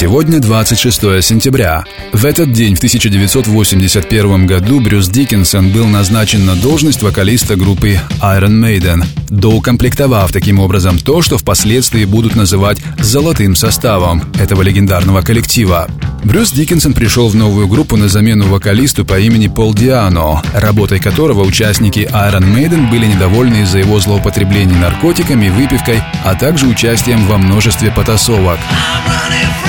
Сегодня 26 сентября. В этот день, в 1981 году, Брюс Диккенсон был назначен на должность вокалиста группы Iron Maiden, доукомплектовав таким образом то, что впоследствии будут называть «золотым составом» этого легендарного коллектива. Брюс Диккенсон пришел в новую группу на замену вокалисту по имени Пол Диано, работой которого участники Iron Maiden были недовольны из-за его злоупотреблений наркотиками, выпивкой, а также участием во множестве потасовок. I'm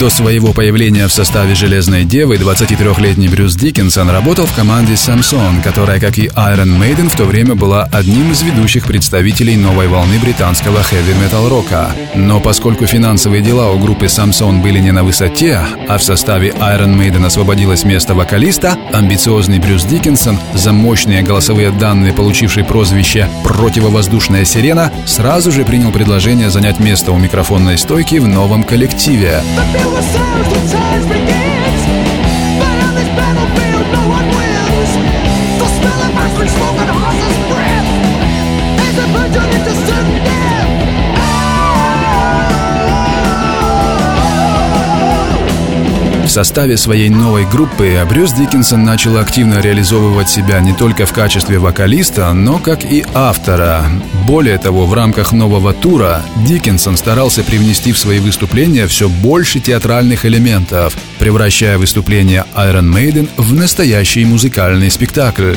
До своего появления в составе «Железной девы» 23-летний Брюс Диккенсон работал в команде Samson, которая, как и Iron Maiden, в то время была одним из ведущих представителей новой волны британского хэви-метал рока. Но поскольку финансовые дела у группы Samson были не на высоте, а в составе Iron Maiden освободилось место вокалиста, амбициозный Брюс Диккенсон, за мощные голосовые данные получивший прозвище «Противовоздушная сирена», сразу же принял предложение занять место у микрофонной стойки в новом коллективе. feel the sounds when times begins. But on this battlefield, В составе своей новой группы Брюс Диккенсон начал активно реализовывать себя не только в качестве вокалиста, но как и автора. Более того, в рамках нового тура Диккенсон старался привнести в свои выступления все больше театральных элементов, превращая выступления Iron Maiden в настоящий музыкальный спектакль.